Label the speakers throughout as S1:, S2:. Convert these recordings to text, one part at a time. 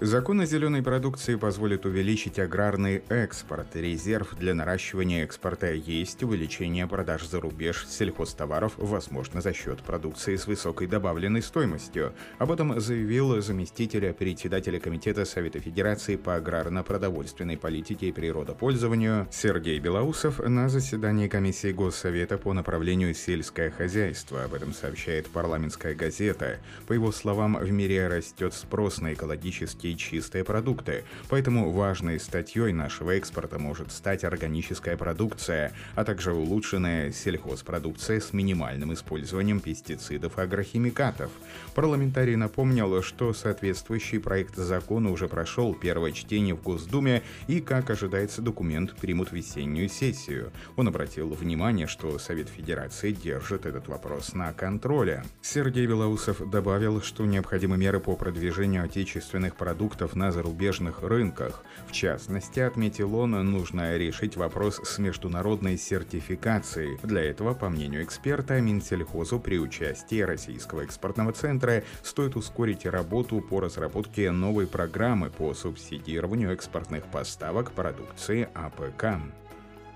S1: Закон о зеленой продукции позволит увеличить аграрный экспорт. Резерв для наращивания экспорта есть. Увеличение продаж за рубеж сельхозтоваров возможно за счет продукции с высокой добавленной стоимостью. Об этом заявил заместитель председателя Комитета Совета Федерации по аграрно-продовольственной политике и природопользованию Сергей Белоусов на заседании комиссии Госсовета по направлению сельское хозяйство. Об этом сообщает парламентская газета. По его словам, в мире растет спрос на экологические и чистые продукты. Поэтому важной статьей нашего экспорта может стать органическая продукция, а также улучшенная сельхозпродукция с минимальным использованием пестицидов и агрохимикатов. Парламентарий напомнил, что соответствующий проект закона уже прошел первое чтение в Госдуме и, как ожидается, документ примут весеннюю сессию. Он обратил внимание, что Совет Федерации держит этот вопрос на контроле. Сергей Белоусов добавил, что необходимы меры по продвижению отечественных продуктов продуктов на зарубежных рынках. В частности, отметил он, нужно решить вопрос с международной сертификацией. Для этого, по мнению эксперта, Минсельхозу при участии Российского экспортного центра стоит ускорить работу по разработке новой программы по субсидированию экспортных поставок продукции АПК.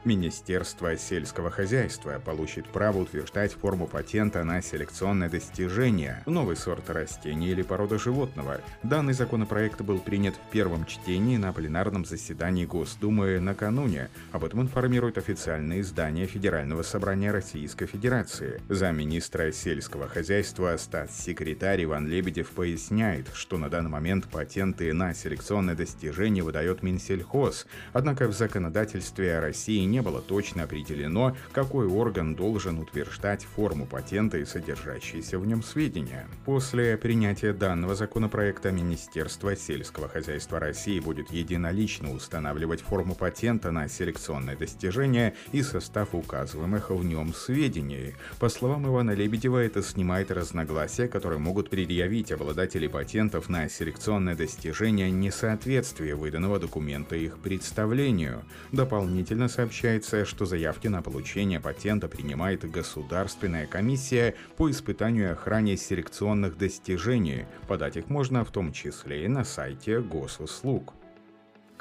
S1: Министерство сельского хозяйства получит право утверждать форму патента на селекционное достижение, новый сорт растения или порода животного. Данный законопроект был принят в первом чтении на пленарном заседании Госдумы накануне. Об этом информирует официальное издание Федерального собрания Российской Федерации. Замминистра сельского хозяйства статс-секретарь Иван Лебедев поясняет, что на данный момент патенты на селекционное достижение выдает Минсельхоз, однако в законодательстве России не было точно определено, какой орган должен утверждать форму патента и содержащиеся в нем сведения. После принятия данного законопроекта Министерство сельского хозяйства России будет единолично устанавливать форму патента на селекционное достижение и состав указываемых в нем сведений. По словам Ивана Лебедева, это снимает разногласия, которые могут предъявить обладатели патентов на селекционное достижение несоответствие выданного документа их представлению. Дополнительно сообщается, сообщается, что заявки на получение патента принимает Государственная комиссия по испытанию и охране селекционных достижений. Подать их можно в том числе и на сайте госуслуг.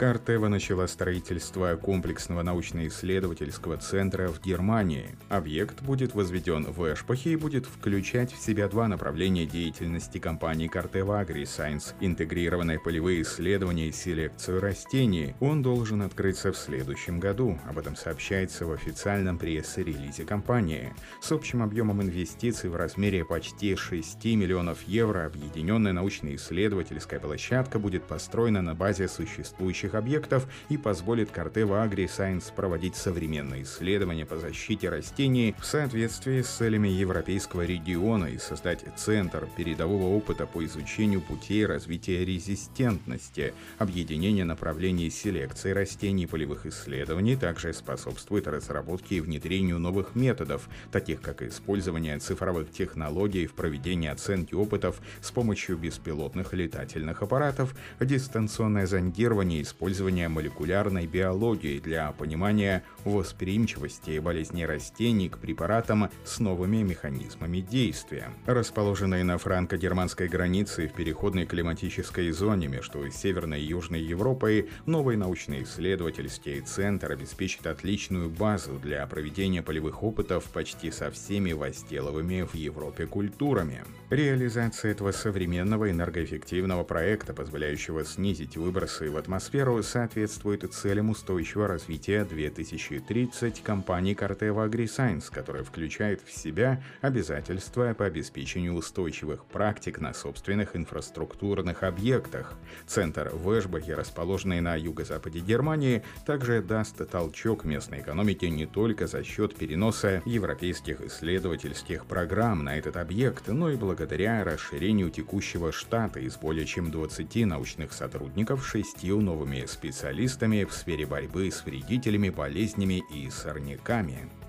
S1: Картева начала строительство комплексного научно-исследовательского центра в Германии. Объект будет возведен в Эшпахе и будет включать в себя два направления деятельности компании Картева AgriScience – интегрированные полевые исследования и селекцию растений. Он должен открыться в следующем году. Об этом сообщается в официальном пресс-релизе компании. С общим объемом инвестиций в размере почти 6 миллионов евро объединенная научно-исследовательская площадка будет построена на базе существующих научных объектов и позволит Картева AgriScience проводить современные исследования по защите растений в соответствии с целями европейского региона и создать центр передового опыта по изучению путей развития резистентности. Объединение направлений селекции растений и полевых исследований также способствует разработке и внедрению новых методов, таких как использование цифровых технологий в проведении оценки опытов с помощью беспилотных летательных аппаратов, дистанционное зондирование и использования молекулярной биологии для понимания восприимчивости болезней растений к препаратам с новыми механизмами действия. Расположенные на франко-германской границе в переходной климатической зоне между Северной и Южной Европой, новый научно-исследовательский центр обеспечит отличную базу для проведения полевых опытов почти со всеми возделовыми в Европе культурами. Реализация этого современного энергоэффективного проекта, позволяющего снизить выбросы в атмосферу, Сферу соответствует целям устойчивого развития 2030 компании Corteva AgriScience, которая включает в себя обязательства по обеспечению устойчивых практик на собственных инфраструктурных объектах. Центр в Эшбахе, расположенный на юго-западе Германии, также даст толчок местной экономике не только за счет переноса европейских исследовательских программ на этот объект, но и благодаря расширению текущего штата из более чем 20 научных сотрудников шестью новыми специалистами в сфере борьбы с вредителями, болезнями и сорняками.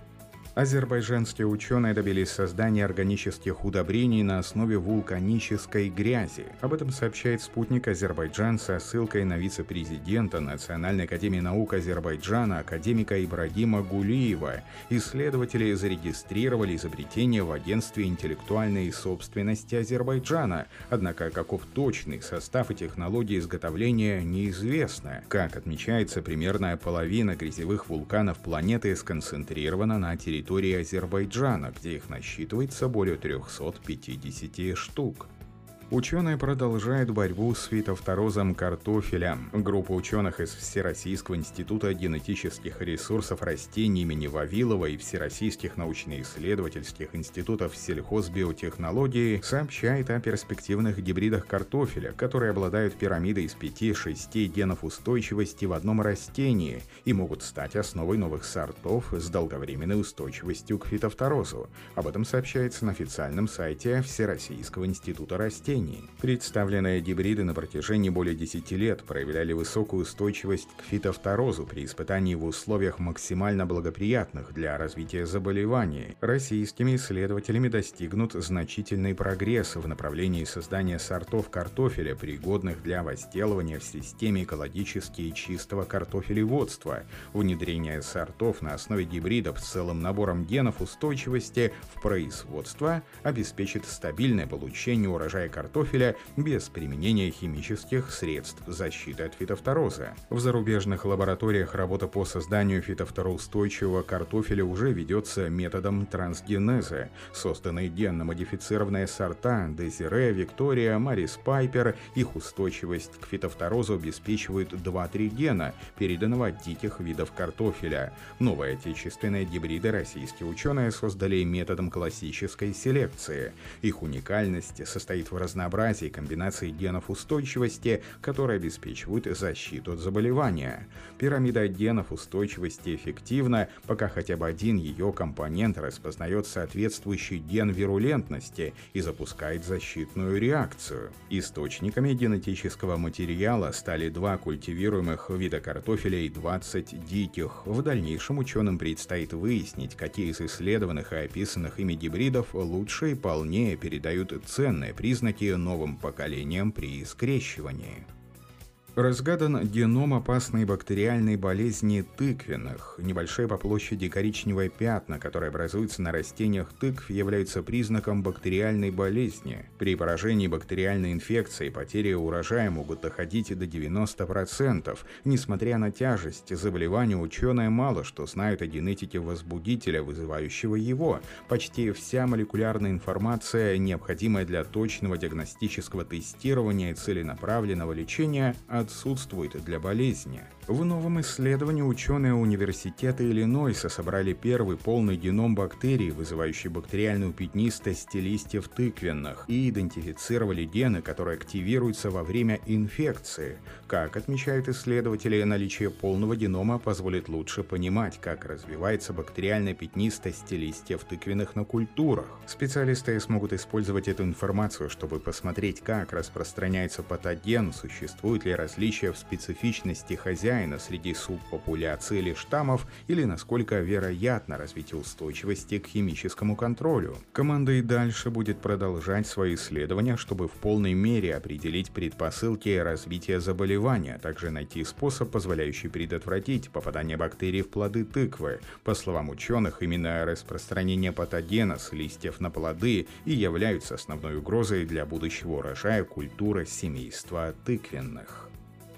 S1: Азербайджанские ученые добились создания органических удобрений на основе вулканической грязи. Об этом сообщает спутник Азербайджан со ссылкой на вице-президента Национальной академии наук Азербайджана академика Ибрагима Гулиева. Исследователи зарегистрировали изобретение в агентстве интеллектуальной собственности Азербайджана, однако каков точный состав и технологии изготовления неизвестно. Как отмечается, примерно половина грязевых вулканов планеты сконцентрирована на территории территории Азербайджана, где их насчитывается более 350 штук. Ученые продолжают борьбу с фитофторозом картофеля. Группа ученых из Всероссийского института генетических ресурсов растений имени Вавилова и Всероссийских научно-исследовательских институтов сельхозбиотехнологии сообщает о перспективных гибридах картофеля, которые обладают пирамидой из 5-6 генов устойчивости в одном растении и могут стать основой новых сортов с долговременной устойчивостью к фитофторозу. Об этом сообщается на официальном сайте Всероссийского института растений растений. Представленные гибриды на протяжении более 10 лет проявляли высокую устойчивость к фитофторозу при испытании в условиях максимально благоприятных для развития заболеваний. Российскими исследователями достигнут значительный прогресс в направлении создания сортов картофеля, пригодных для возделывания в системе экологически чистого картофелеводства, внедрение сортов на основе гибридов с целым набором генов устойчивости в производство обеспечит стабильное получение урожая картофеля картофеля без применения химических средств защиты от фитофтороза. В зарубежных лабораториях работа по созданию фитофтороустойчивого картофеля уже ведется методом трансгенеза. Созданные генно-модифицированные сорта Дезире, Виктория, Марис Пайпер, их устойчивость к фитофторозу обеспечивают 2-3 гена, переданного от диких видов картофеля. Новые отечественные гибриды российские ученые создали методом классической селекции. Их уникальность состоит в разнообразии разнообразие комбинаций генов устойчивости, которые обеспечивают защиту от заболевания. Пирамида генов устойчивости эффективна, пока хотя бы один ее компонент распознает соответствующий ген вирулентности и запускает защитную реакцию. Источниками генетического материала стали два культивируемых вида картофеля и 20 диких. В дальнейшем ученым предстоит выяснить, какие из исследованных и описанных ими гибридов лучше и полнее передают ценные признаки новым поколениям при скрещивании. Разгадан геном опасной бактериальной болезни тыквенных. Небольшие по площади коричневые пятна, которые образуются на растениях тыкв, являются признаком бактериальной болезни. При поражении бактериальной инфекцией потери урожая могут доходить до 90%. Несмотря на тяжесть заболевания, ученые мало что знают о генетике возбудителя, вызывающего его. Почти вся молекулярная информация, необходимая для точного диагностического тестирования и целенаправленного лечения, отсутствует для болезни. В новом исследовании ученые университета Иллинойса собрали первый полный геном бактерий, вызывающий бактериальную пятнистость листьев тыквенных, и идентифицировали гены, которые активируются во время инфекции. Как отмечают исследователи, наличие полного генома позволит лучше понимать, как развивается бактериальная пятнистость листьев тыквенных на культурах. Специалисты смогут использовать эту информацию, чтобы посмотреть, как распространяется патоген, существует ли различия в специфичности хозяина среди субпопуляции или штаммов или насколько вероятно развитие устойчивости к химическому контролю. Команда и дальше будет продолжать свои исследования, чтобы в полной мере определить предпосылки развития заболевания, а также найти способ, позволяющий предотвратить попадание бактерий в плоды тыквы. По словам ученых, именно распространение патогена с листьев на плоды и являются основной угрозой для будущего урожая культуры семейства тыквенных.